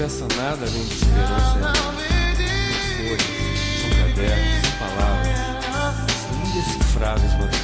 peça nada além de esperança em mim. Folhas, são cadernos, são palavras indecifráveis, mas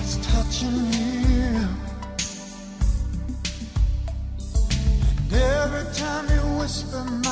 It's touching you. And every time you whisper my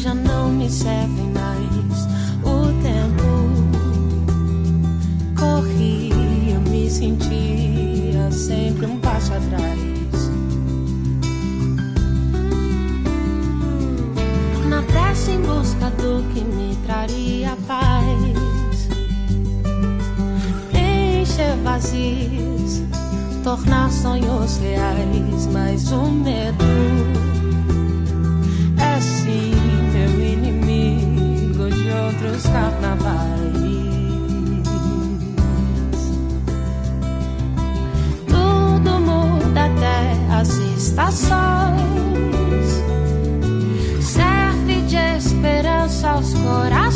já não me servem mais. O tempo corria, me sentia sempre um passo atrás. Na pressa em busca do que me traria paz. Encher vazios, tornar sonhos reais, mas o medo outros carnavais. Tudo muda até as estações, serve de esperança aos corações.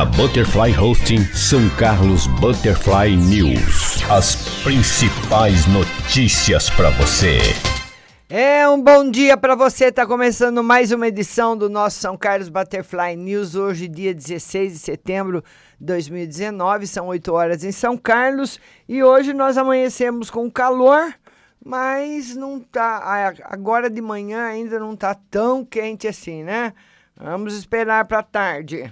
Na Butterfly Hosting São Carlos Butterfly News. As principais notícias para você. É um bom dia para você. Tá começando mais uma edição do nosso São Carlos Butterfly News. Hoje, dia 16 de setembro de 2019, são 8 horas em São Carlos. E hoje nós amanhecemos com calor, mas não tá. Agora de manhã ainda não tá tão quente assim, né? Vamos esperar para tarde.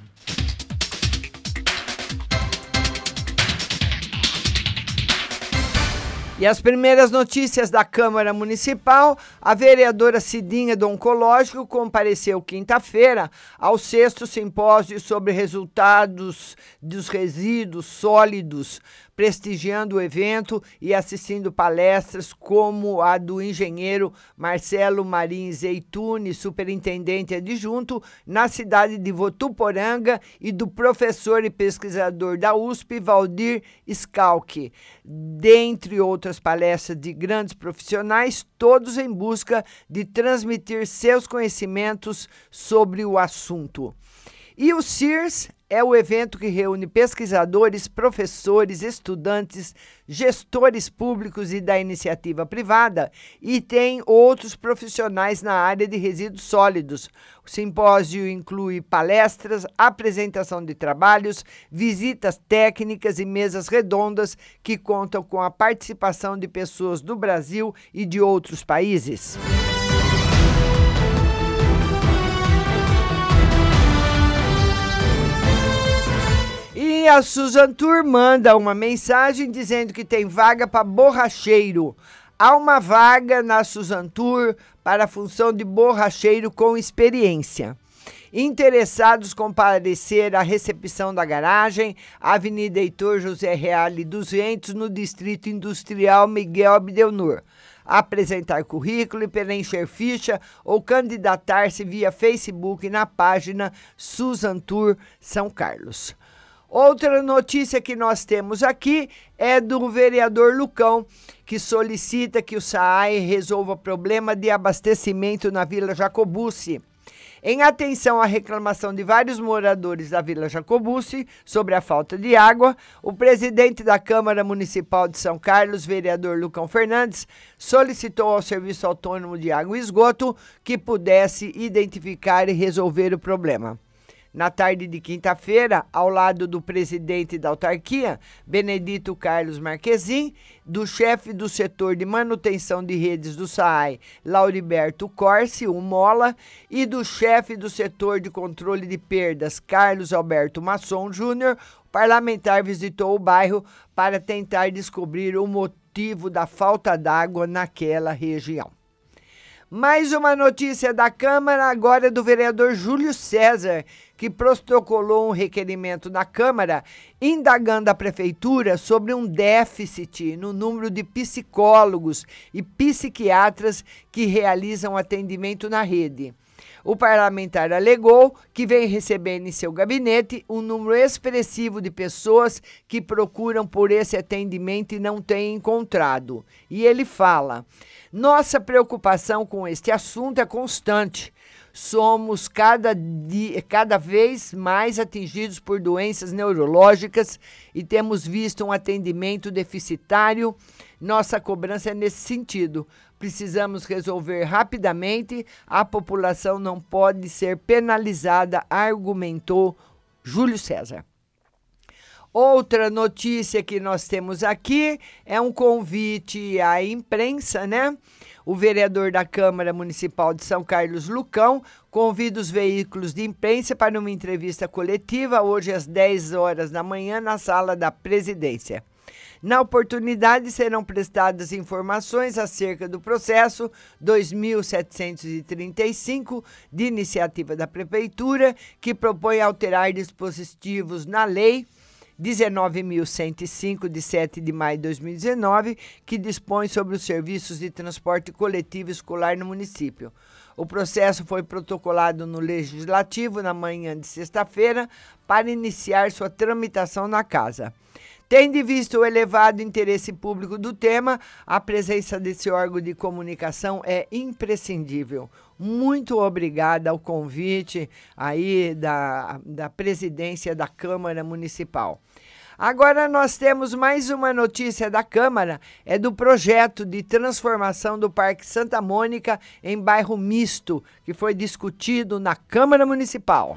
E as primeiras notícias da Câmara Municipal, a vereadora Cidinha do Oncológico compareceu quinta-feira ao sexto simpósio sobre resultados dos resíduos sólidos, prestigiando o evento e assistindo palestras como a do engenheiro Marcelo Marins Zeitune, superintendente adjunto na cidade de Votuporanga, e do professor e pesquisador da USP, Valdir Scalchi, dentre outras palestras de grandes profissionais, todos em busca de transmitir seus conhecimentos sobre o assunto. E o CIRS é o evento que reúne pesquisadores, professores, estudantes, gestores públicos e da iniciativa privada e tem outros profissionais na área de resíduos sólidos. O simpósio inclui palestras, apresentação de trabalhos, visitas técnicas e mesas redondas que contam com a participação de pessoas do Brasil e de outros países. A Susan Tour manda uma mensagem dizendo que tem vaga para borracheiro. Há uma vaga na Susan Tour para a função de borracheiro com experiência. Interessados comparecer à recepção da garagem, Avenida Heitor José Reale 200, no Distrito Industrial Miguel Abdelnur. Apresentar currículo e preencher ficha ou candidatar-se via Facebook na página Susan Tour São Carlos. Outra notícia que nós temos aqui é do vereador Lucão, que solicita que o SAAI resolva problema de abastecimento na Vila Jacobucci. Em atenção à reclamação de vários moradores da Vila Jacobucci sobre a falta de água, o presidente da Câmara Municipal de São Carlos, vereador Lucão Fernandes, solicitou ao Serviço Autônomo de Água e Esgoto que pudesse identificar e resolver o problema. Na tarde de quinta-feira, ao lado do presidente da autarquia, Benedito Carlos Marquezin, do chefe do setor de manutenção de redes do SAAI, Lauriberto Corsi, o Mola, e do chefe do setor de controle de perdas, Carlos Alberto Masson Júnior, o parlamentar visitou o bairro para tentar descobrir o motivo da falta d'água naquela região. Mais uma notícia da Câmara, agora é do vereador Júlio César, que protocolou um requerimento na Câmara indagando a Prefeitura sobre um déficit no número de psicólogos e psiquiatras que realizam atendimento na rede. O parlamentar alegou que vem recebendo em seu gabinete um número expressivo de pessoas que procuram por esse atendimento e não têm encontrado. E ele fala: nossa preocupação com este assunto é constante. Somos cada, dia, cada vez mais atingidos por doenças neurológicas e temos visto um atendimento deficitário. Nossa cobrança é nesse sentido. Precisamos resolver rapidamente. A população não pode ser penalizada, argumentou Júlio César. Outra notícia que nós temos aqui é um convite à imprensa, né? O vereador da Câmara Municipal de São Carlos, Lucão, convida os veículos de imprensa para uma entrevista coletiva hoje às 10 horas da manhã na sala da presidência. Na oportunidade, serão prestadas informações acerca do processo 2735 de iniciativa da Prefeitura, que propõe alterar dispositivos na lei 19.105, de 7 de maio de 2019, que dispõe sobre os serviços de transporte coletivo escolar no município. O processo foi protocolado no Legislativo na manhã de sexta-feira para iniciar sua tramitação na Casa. Tendo visto o elevado interesse público do tema, a presença desse órgão de comunicação é imprescindível. Muito obrigada ao convite aí da, da presidência da Câmara Municipal. Agora nós temos mais uma notícia da Câmara, é do projeto de transformação do Parque Santa Mônica em bairro misto, que foi discutido na Câmara Municipal.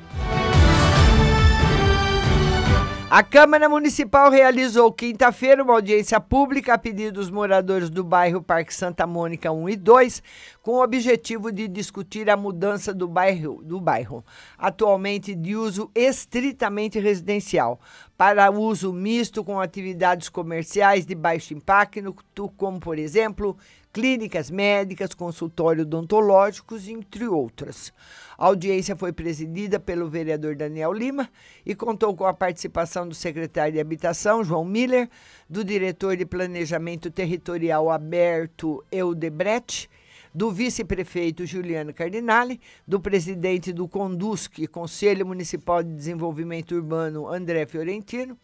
A Câmara Municipal realizou quinta-feira uma audiência pública a pedido dos moradores do bairro Parque Santa Mônica 1 e 2, com o objetivo de discutir a mudança do bairro, do bairro, atualmente de uso estritamente residencial, para uso misto com atividades comerciais de baixo impacto, como, por exemplo, clínicas médicas, consultório odontológicos, entre outras. A audiência foi presidida pelo vereador Daniel Lima e contou com a participação do secretário de Habitação, João Miller, do diretor de Planejamento Territorial Aberto Eudebrecht, do vice-prefeito Juliano Cardinale, do presidente do CONDUSC, Conselho Municipal de Desenvolvimento Urbano, André Fiorentino,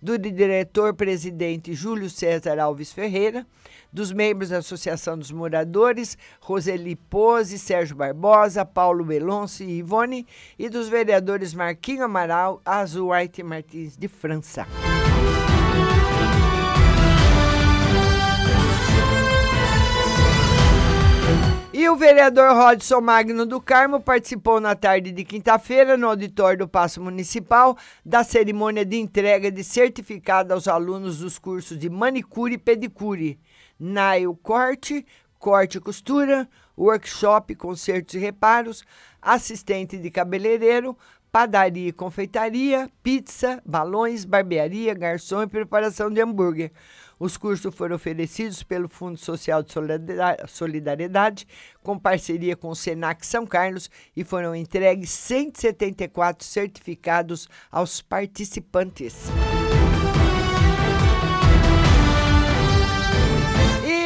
do diretor-presidente Júlio César Alves Ferreira, dos membros da Associação dos Moradores, Roseli Pose, Sérgio Barbosa, Paulo Belonce e Ivone, e dos vereadores Marquinho Amaral, Azuarte Martins de França. E o vereador Rodson Magno do Carmo participou na tarde de quinta-feira, no auditório do Paço Municipal, da cerimônia de entrega de certificado aos alunos dos cursos de manicure e pedicure. Nail corte, corte e costura, workshop, consertos e reparos, assistente de cabeleireiro, padaria e confeitaria, pizza, balões, barbearia, garçom e preparação de hambúrguer. Os cursos foram oferecidos pelo Fundo Social de Solidariedade, com parceria com o Senac São Carlos, e foram entregues 174 certificados aos participantes.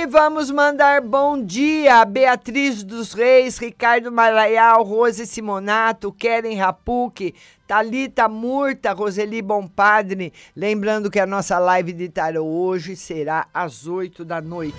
Vamos mandar bom dia a Beatriz dos Reis, Ricardo Maraial, Rose Simonato, Keren Rapuque, Talita Murta, Roseli Bompadre. Lembrando que a nossa live de tarô hoje será às 8 da noite.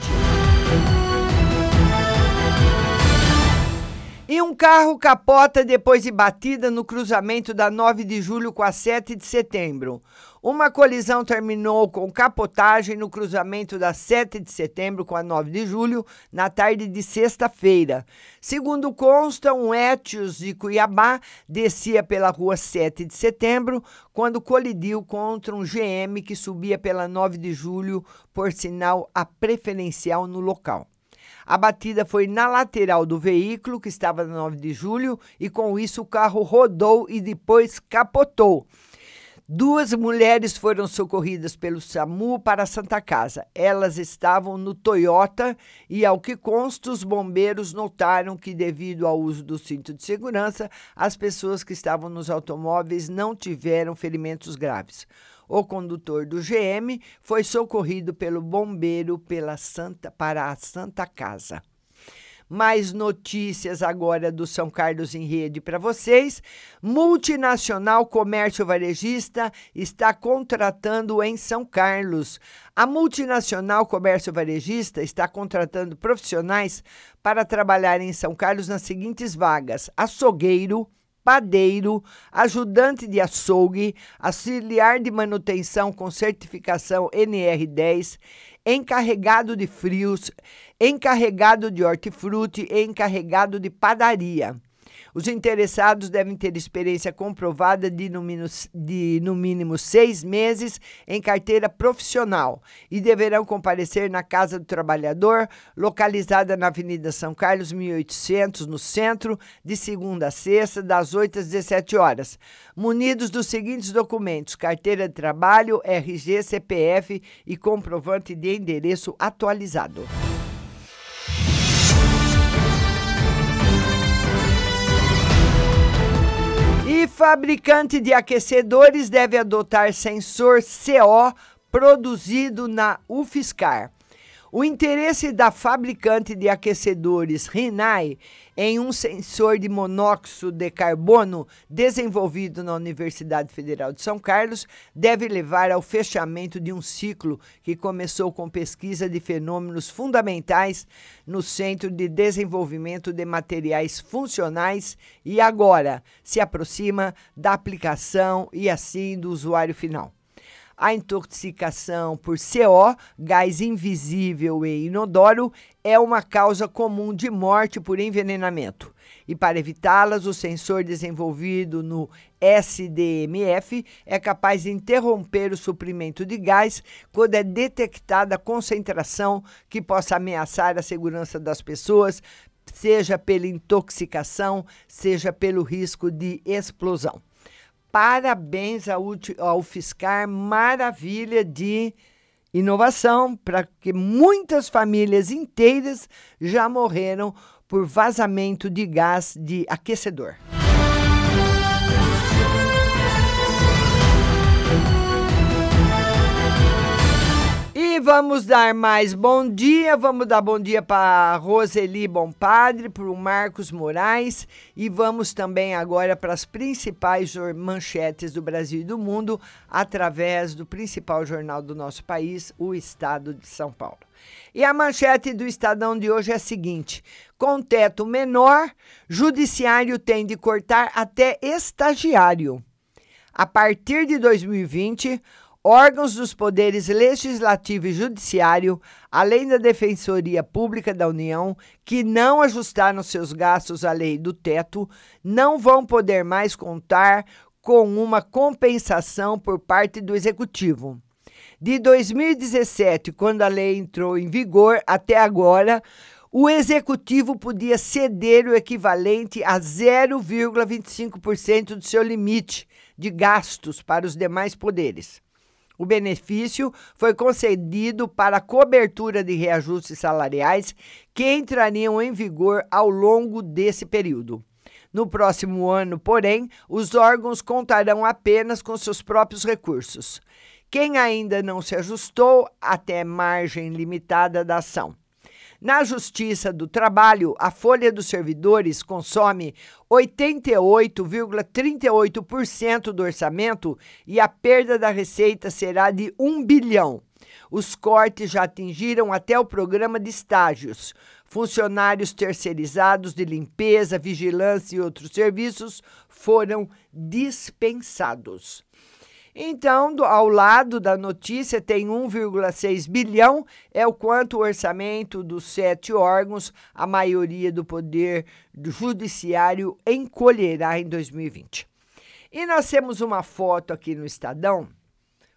E um carro capota depois de batida no cruzamento da 9 de julho com a 7 de setembro. Uma colisão terminou com capotagem no cruzamento da 7 de setembro com a 9 de julho, na tarde de sexta-feira. Segundo consta, um Etios de Cuiabá descia pela rua 7 de setembro quando colidiu contra um GM que subia pela 9 de julho, por sinal a preferencial no local. A batida foi na lateral do veículo, que estava na 9 de julho, e com isso o carro rodou e depois capotou. Duas mulheres foram socorridas pelo SAMU para a Santa Casa. Elas estavam no Toyota e, ao que consta, os bombeiros notaram que, devido ao uso do cinto de segurança, as pessoas que estavam nos automóveis não tiveram ferimentos graves. O condutor do GM foi socorrido pelo bombeiro pela Santa, para a Santa Casa. Mais notícias agora do São Carlos em Rede para vocês. Multinacional Comércio Varejista está contratando em São Carlos. A multinacional Comércio Varejista está contratando profissionais para trabalhar em São Carlos nas seguintes vagas: açougueiro, padeiro, ajudante de açougue, auxiliar de manutenção com certificação NR10, encarregado de frios, encarregado de hortifruti e encarregado de padaria. Os interessados devem ter experiência comprovada de no, mínimo, de no mínimo seis meses em carteira profissional e deverão comparecer na Casa do Trabalhador, localizada na Avenida São Carlos, 1800, no centro, de segunda a sexta, das 8 às 17 horas. Munidos dos seguintes documentos: carteira de trabalho, RG, CPF e comprovante de endereço atualizado. E fabricante de aquecedores deve adotar sensor CO produzido na UFSCar. O interesse da fabricante de aquecedores Rinnai em um sensor de monóxido de carbono desenvolvido na Universidade Federal de São Carlos deve levar ao fechamento de um ciclo que começou com pesquisa de fenômenos fundamentais no Centro de Desenvolvimento de Materiais Funcionais e agora se aproxima da aplicação e assim do usuário final. A intoxicação por CO, gás invisível e inodoro, é uma causa comum de morte por envenenamento. E para evitá-las, o sensor desenvolvido no SDMF é capaz de interromper o suprimento de gás quando é detectada a concentração que possa ameaçar a segurança das pessoas, seja pela intoxicação, seja pelo risco de explosão. Parabéns ao, Fiscar, maravilha de inovação, para que muitas famílias inteiras já morreram por vazamento de gás de aquecedor. Vamos dar mais bom dia. Vamos dar bom dia para Roseli Padre, para o Marcos Moraes e vamos também agora para as principais manchetes do Brasil e do mundo através do principal jornal do nosso país, o Estado de São Paulo. E a manchete do Estadão de hoje é a seguinte: com teto menor, judiciário tem de cortar até estagiário. A partir de 2020, órgãos dos poderes legislativo e judiciário, além da Defensoria Pública da União, que não ajustaram seus gastos à lei do teto, não vão poder mais contar com uma compensação por parte do executivo. De 2017, quando a lei entrou em vigor, até agora, o executivo podia ceder o equivalente a 0,25% do seu limite de gastos para os demais poderes. O benefício foi concedido para cobertura de reajustes salariais que entrariam em vigor ao longo desse período. No próximo ano, porém, os órgãos contarão apenas com seus próprios recursos. Quem ainda não se ajustou até margem limitada da ação. Na Justiça do Trabalho, a folha dos servidores consome 88,38% do orçamento e a perda da receita será de 1 bilhão. Os cortes já atingiram até o programa de estágios. Funcionários terceirizados de limpeza, vigilância e outros serviços foram dispensados. Então, do, ao lado da notícia, tem 1,6 bilhão, é o quanto o orçamento dos sete órgãos, a maioria do poder judiciário, encolherá em 2020. E nós temos uma foto aqui no Estadão: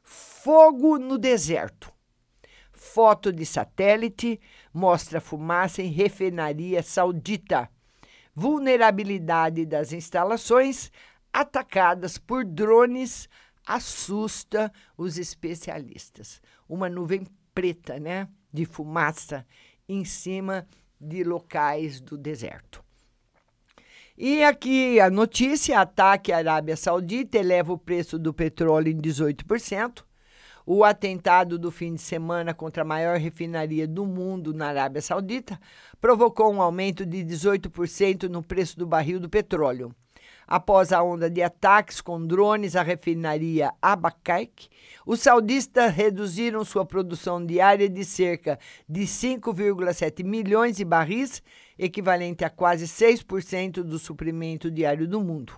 fogo no deserto. Foto de satélite mostra fumaça em refinaria saudita. Vulnerabilidade das instalações atacadas por drones assusta os especialistas. Uma nuvem preta, né, de fumaça em cima de locais do deserto. E aqui a notícia: ataque à Arábia Saudita eleva o preço do petróleo em 18%. O atentado do fim de semana contra a maior refinaria do mundo na Arábia Saudita provocou um aumento de 18% no preço do barril do petróleo. Após a onda de ataques com drones à refinaria Abacaik, os saudistas reduziram sua produção diária de cerca de 5,7 milhões de barris, equivalente a quase 6% do suprimento diário do mundo.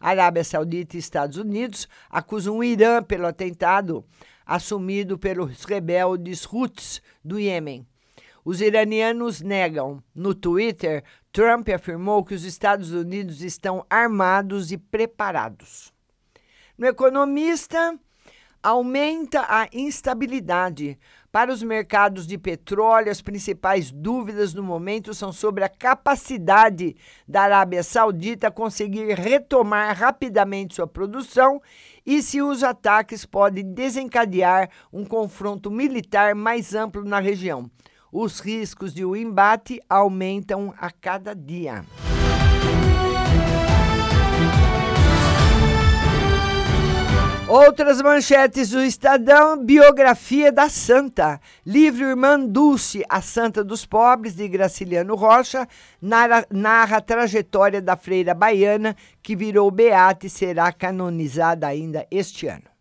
Arábia Saudita e Estados Unidos acusam o Irã pelo atentado assumido pelos rebeldes Houthis do Iêmen. Os iranianos negam. No Twitter, Trump afirmou que os Estados Unidos estão armados e preparados. No Economista, aumenta a instabilidade. Para os mercados de petróleo, as principais dúvidas no momento são sobre a capacidade da Arábia Saudita conseguir retomar rapidamente sua produção e se os ataques podem desencadear um confronto militar mais amplo na região. Os riscos de um embate aumentam a cada dia. Outras manchetes do Estadão: biografia da Santa. Livro Irmã Dulce, a Santa dos Pobres, de Graciliano Rocha, narra, narra a trajetória da freira baiana que virou beata e será canonizada ainda este ano.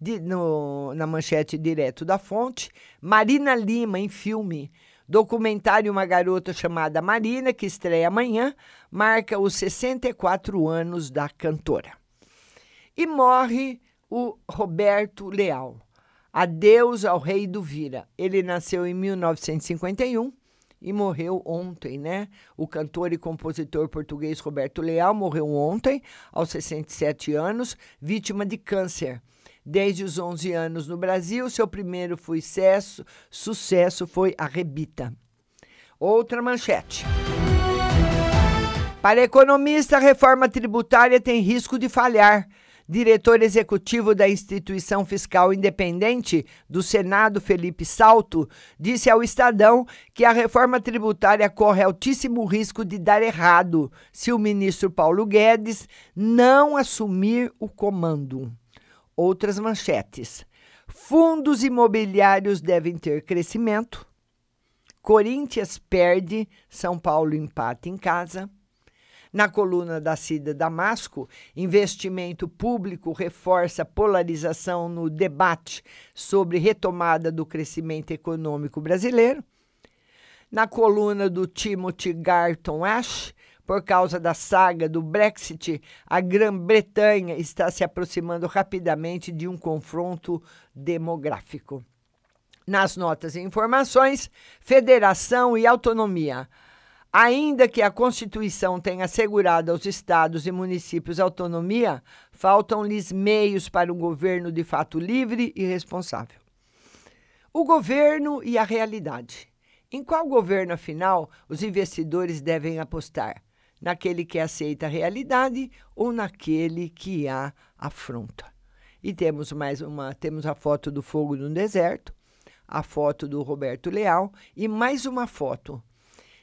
De, no, na manchete direto da fonte, Marina Lima em filme. Documentário Uma Garota Chamada Marina, que estreia amanhã, marca os 64 anos da cantora e morre o Roberto Leal. Adeus ao rei do Vira. Ele nasceu em 1951 e morreu ontem, né? O cantor e compositor português Roberto Leal morreu ontem, aos 67 anos, vítima de câncer. Desde os 11 anos no Brasil, seu primeiro sucesso, sucesso foi a Rebita. Outra manchete. Para economista, a reforma tributária tem risco de falhar diretor executivo da Instituição Fiscal Independente do Senado, Felipe Salto, disse ao Estadão que a reforma tributária corre altíssimo risco de dar errado se o ministro Paulo Guedes não assumir o comando. Outras manchetes. Fundos imobiliários devem ter crescimento. Corinthians perde, São Paulo empata em casa. Na coluna da Cida Damasco, investimento público reforça polarização no debate sobre retomada do crescimento econômico brasileiro. Na coluna do Timothy Garton Ash, por causa da saga do Brexit, a Grã-Bretanha está se aproximando rapidamente de um confronto demográfico. Nas notas e informações, federação e autonomia. Ainda que a Constituição tenha assegurado aos estados e municípios autonomia, faltam-lhes meios para um governo de fato livre e responsável. O governo e a realidade. Em qual governo, afinal, os investidores devem apostar? Naquele que aceita a realidade ou naquele que a afronta? E temos mais uma, temos a foto do fogo no deserto, a foto do Roberto Leal e mais uma foto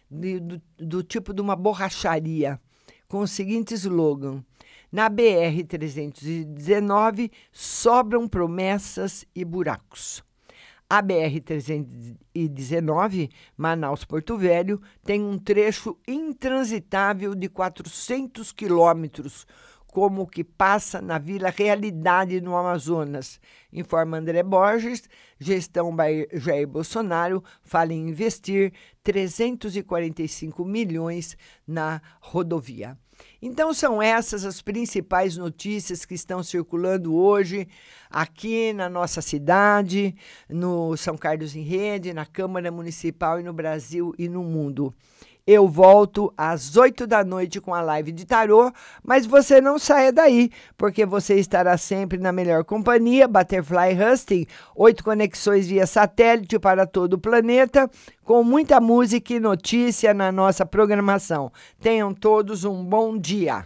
de, do, do tipo de uma borracharia, com o seguinte slogan: Na BR-319 sobram promessas e buracos. A BR-319, Manaus-Porto Velho, tem um trecho intransitável de 400 quilômetros, como o que passa na Vila Realidade, no Amazonas. Informa André Borges, gestão Jair Bolsonaro fala em investir 345 milhões na rodovia. Então, são essas as principais notícias que estão circulando hoje aqui na nossa cidade, no São Carlos em Rede, na Câmara Municipal e no Brasil e no mundo. Eu volto às 8 da noite com a live de tarô, mas você não saia daí, porque você estará sempre na melhor companhia, Butterfly Husting, oito conexões via satélite para todo o planeta, com muita música e notícia na nossa programação. Tenham todos um bom dia.